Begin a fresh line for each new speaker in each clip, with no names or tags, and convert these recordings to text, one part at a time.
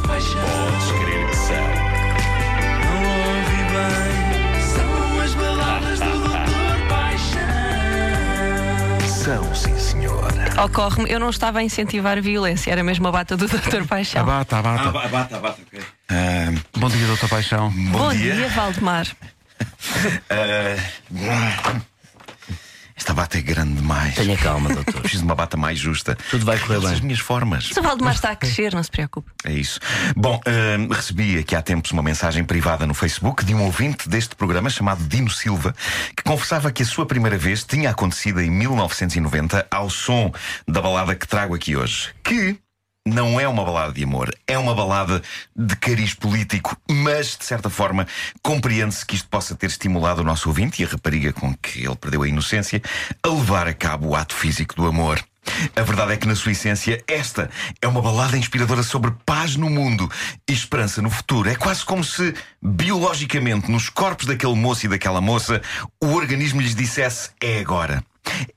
Podes crer que são.
Não ouvi bem. São as baladas do Doutor Paixão.
São, sim, senhora.
Ocorre-me, eu não estava a incentivar a violência, era mesmo a bata do Dr. Paixão.
Abata, abata.
Ah, bata, bata, ok.
Bom dia, doutor Paixão.
Bom, dia.
Valdemar.
Ah, esta bata é grande demais.
Tenha calma, doutor.
Preciso de uma bata mais justa.
Tudo vai correr bem.
as minhas formas.
Mas o Valdemar está a crescer, não se preocupe.
É isso. Bom, hum, recebi aqui há tempos uma mensagem privada no Facebook de um ouvinte deste programa chamado Dino Silva, que confessava que a sua primeira vez tinha acontecido em 1990 ao som da balada que trago aqui hoje. Que não é uma balada de amor, é uma balada de cariz político, mas de certa forma compreende-se que isto possa ter estimulado o nosso ouvinte e a rapariga com que ele perdeu a inocência a levar a cabo o ato físico do amor. A verdade é que, na sua essência, esta é uma balada inspiradora sobre paz no mundo e esperança no futuro. É quase como se, biologicamente, nos corpos daquele moço e daquela moça, o organismo lhes dissesse: é agora.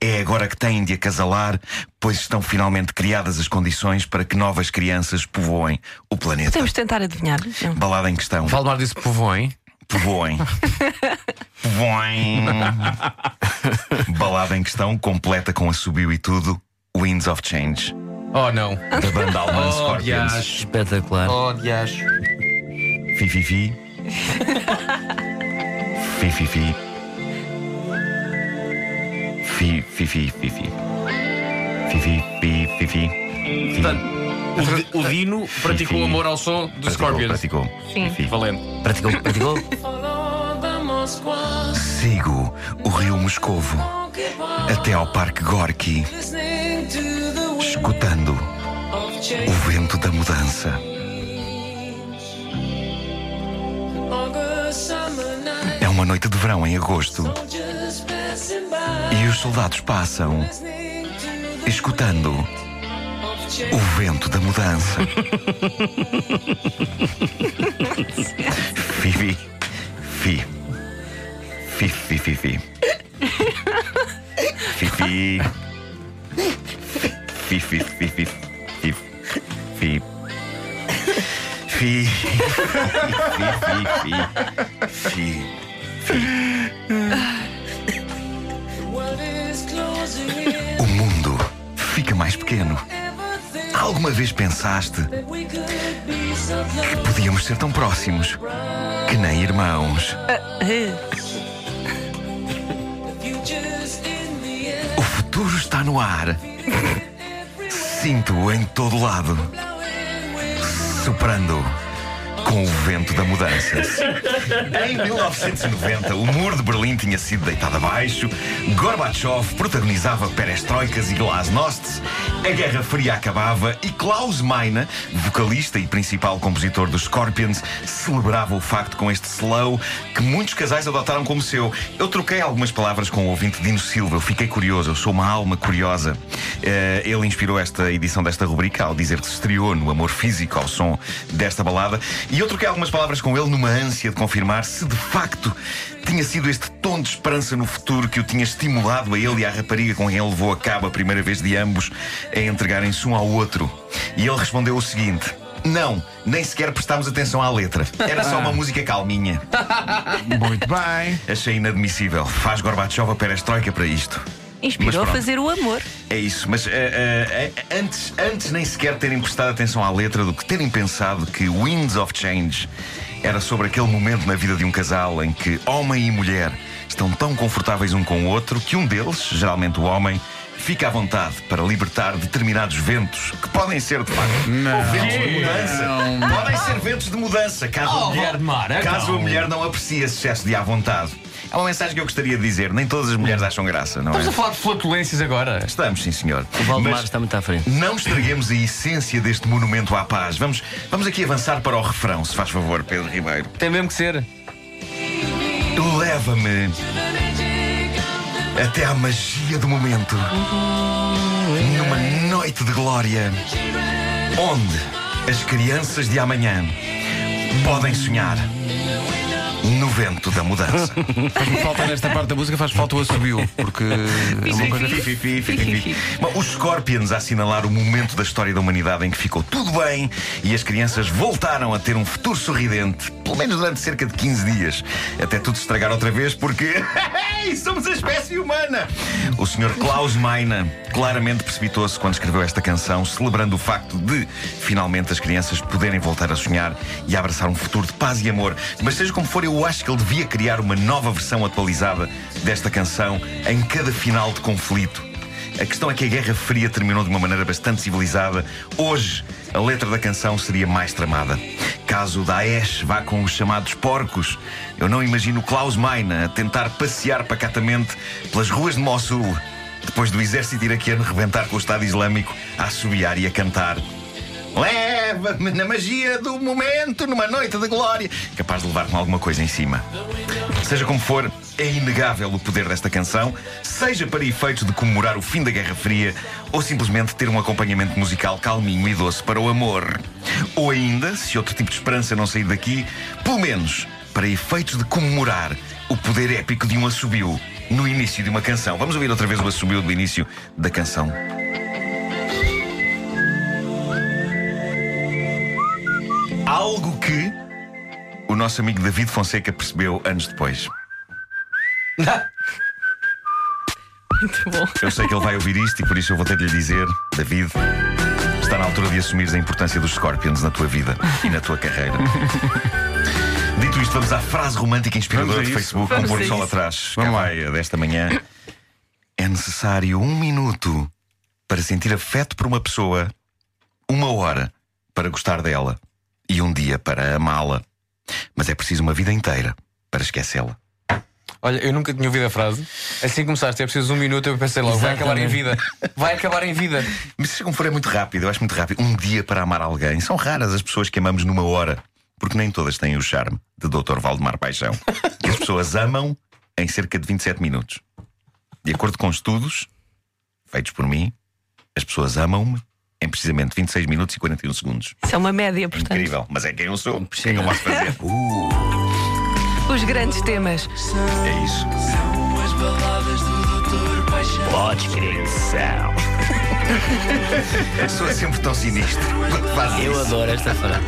É agora que têm de acasalar, pois estão finalmente criadas as condições para que novas crianças povoem o planeta.
Temos de tentar adivinhar. Não.
Balada em questão.
Valdemar disse povoem.
Povoem. Povoem. Balada em questão, completa com assobio e tudo. Winds of Change,
Oh, não.
da banda alemã
Oh,
Scorpions.
diacho.
Espetacular.
Oh, diacho.
Fi, fi, fi. Fi, fi, fi. Fi, fi, fi, fi, fi. Fi, fi, fi, fi, fi. Fi.
Portanto, o, o Dino praticou
Sim.
amor ao som dos
Praticou,
Scorpions.
praticou.
Sim.
Fi, fi.
Valente.
Praticou, praticou?
Sigo o rio Moscovo até ao Parque Gorky, escutando o vento da mudança. É uma noite de verão em agosto. E os soldados passam, escutando o vento da mudança. Fifi. Fi. Fi, fi, fi, fi. Fifi. Fi, fi, fi, fi. Fi. Fi. Fi. Fi, fi, fi.
World
pequeno. Alguma vez pensaste
close.
podíamos ser tão próximos que nem irmãos? O futuro está no ar. Sinto-o em todo lado, soprando com o vento da mudança. Em 1990, o muro de Berlim tinha sido deitado abaixo, Gorbachev protagonizava perestroikas e glasnost, a Guerra Fria acabava e Klaus Meine, vocalista e principal compositor dos Scorpions, celebrava o facto com este slow que muitos casais adotaram como seu. Eu troquei algumas palavras com o ouvinte Dino Silva, eu fiquei curioso, eu sou uma alma curiosa. Eh, ele inspirou esta edição desta rubrica ao dizer que se estreou no amor físico ao som desta balada. E eu troquei algumas palavras com ele numa ânsia de confirmar se de facto tinha sido este tom de esperança no futuro que o tinha estimulado a ele e à rapariga com quem ele levou a cabo a primeira vez de ambos a entregarem-se um ao outro. E ele respondeu o seguinte. Não, nem sequer prestámos atenção à letra. Era só uma música calminha.
Muito bem.
Achei inadmissível. Faz Gorbachev a perestroika para isto.
Inspirou a fazer o amor.
É isso, mas eh, eh, antes, antes nem sequer terem prestado atenção à letra do que terem pensado que Winds of Change era sobre aquele momento na vida de um casal em que homem e mulher estão tão confortáveis um com o outro que um deles, geralmente o homem, fica à vontade para libertar determinados ventos que podem ser de facto ventos de mudança. Podem ser ventos de mudança, caso, a,
Oh,
mulher,
Valdemar, então.
caso a mulher não aprecie esse excesso de à vontade. É uma mensagem que eu gostaria de dizer. Nem todas as mulheres acham graça, não é?
Estamos a falar de flatulências agora.
Estamos, sim, senhor.
O Valdemar
Mas
está muito à frente.
não estraguemos a essência deste monumento à paz. Vamos, vamos aqui avançar para o refrão, se faz favor, Pedro Ribeiro.
Tem mesmo que ser.
Leva-me até à magia do momento. Numa noite de glória. Onde as crianças de amanhã podem sonhar vento da mudança.
Faz-me falta nesta parte da música, faz falta o assobio, porque é uma coisa.
Fi, fi, fi. Bom, os Scorpions a assinalar o momento da história da humanidade em que ficou tudo bem e as crianças voltaram a ter um futuro sorridente, pelo menos durante cerca de 15 dias, até tudo se estragar outra vez, porque somos a espécie humana. O Sr. Klaus Meine claramente precipitou-se quando escreveu esta canção, celebrando o facto de finalmente as crianças poderem voltar a sonhar e a abraçar um futuro de paz e amor. Mas seja como for, eu acho que ele devia criar uma nova versão atualizada desta canção em cada final de conflito. A questão é que a Guerra Fria terminou de uma maneira bastante civilizada. Hoje, a letra da canção seria mais tramada. Caso Daesh vá com os chamados porcos, eu não imagino Klaus Meine a tentar passear pacatamente pelas ruas de Mossul, depois do exército iraquiano rebentar com o Estado Islâmico, a assobiar e a cantar. Leva-me na magia do momento, numa noite de glória. Capaz de levar com alguma coisa em cima. Seja como for, é inegável o poder desta canção, seja para efeitos de comemorar o fim da Guerra Fria ou simplesmente ter um acompanhamento musical calminho e doce para o amor. Ou ainda, se outro tipo de esperança não sair daqui, pelo menos para efeitos de comemorar o poder épico de um assobio no início de uma canção. Vamos ouvir outra vez o assobio do início da canção. O nosso amigo David Fonseca percebeu anos depois.
Muito bom.
Eu sei que ele vai ouvir isto e por isso eu vou ter de lhe dizer, David, está na altura de assumires a importância dos Scorpions na tua vida e na tua carreira. Dito isto, vamos à frase romântica inspiradora do
isso.
Facebook, com um pôr do sol atrás.
Vamos lá.
Cavaia desta manhã. É necessário um minuto para sentir afeto por uma pessoa, uma hora para gostar dela e um dia para amá-la. Mas é preciso uma vida inteira para esquecê-la.
Olha, eu nunca tinha ouvido a frase. Assim começaste, é preciso um minuto, eu pensei logo, vai acabar em vida. Vai acabar em vida.
Mas como for, é muito rápido, eu acho muito rápido. Um dia para amar alguém. São raras as pessoas que amamos numa hora, porque nem todas têm o charme de Dr. Valdemar Paixão. As pessoas amam em cerca de 27 minutos. De acordo com estudos feitos por mim, as pessoas amam-me em precisamente 26 minutos e 41 segundos.
Isso é uma média, portanto.
Incrível, mas é quem eu sou. O que é que eu posso fazer? Uh,
Os grandes temas.
é isso.
São as baladas do Doutor Paixão.
Podes crer que são.
Eu sou sempre tão sinistro.
Eu adoro esta frase.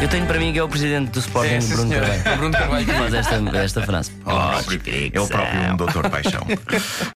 Eu tenho para mim que é o presidente do Sporting,
É, sim,
Bruno
senhora.
Carvalho,
O Bruno Carvalho.
que faz esta, esta frase.
É o próprio- é o próprio Dr. Paixão.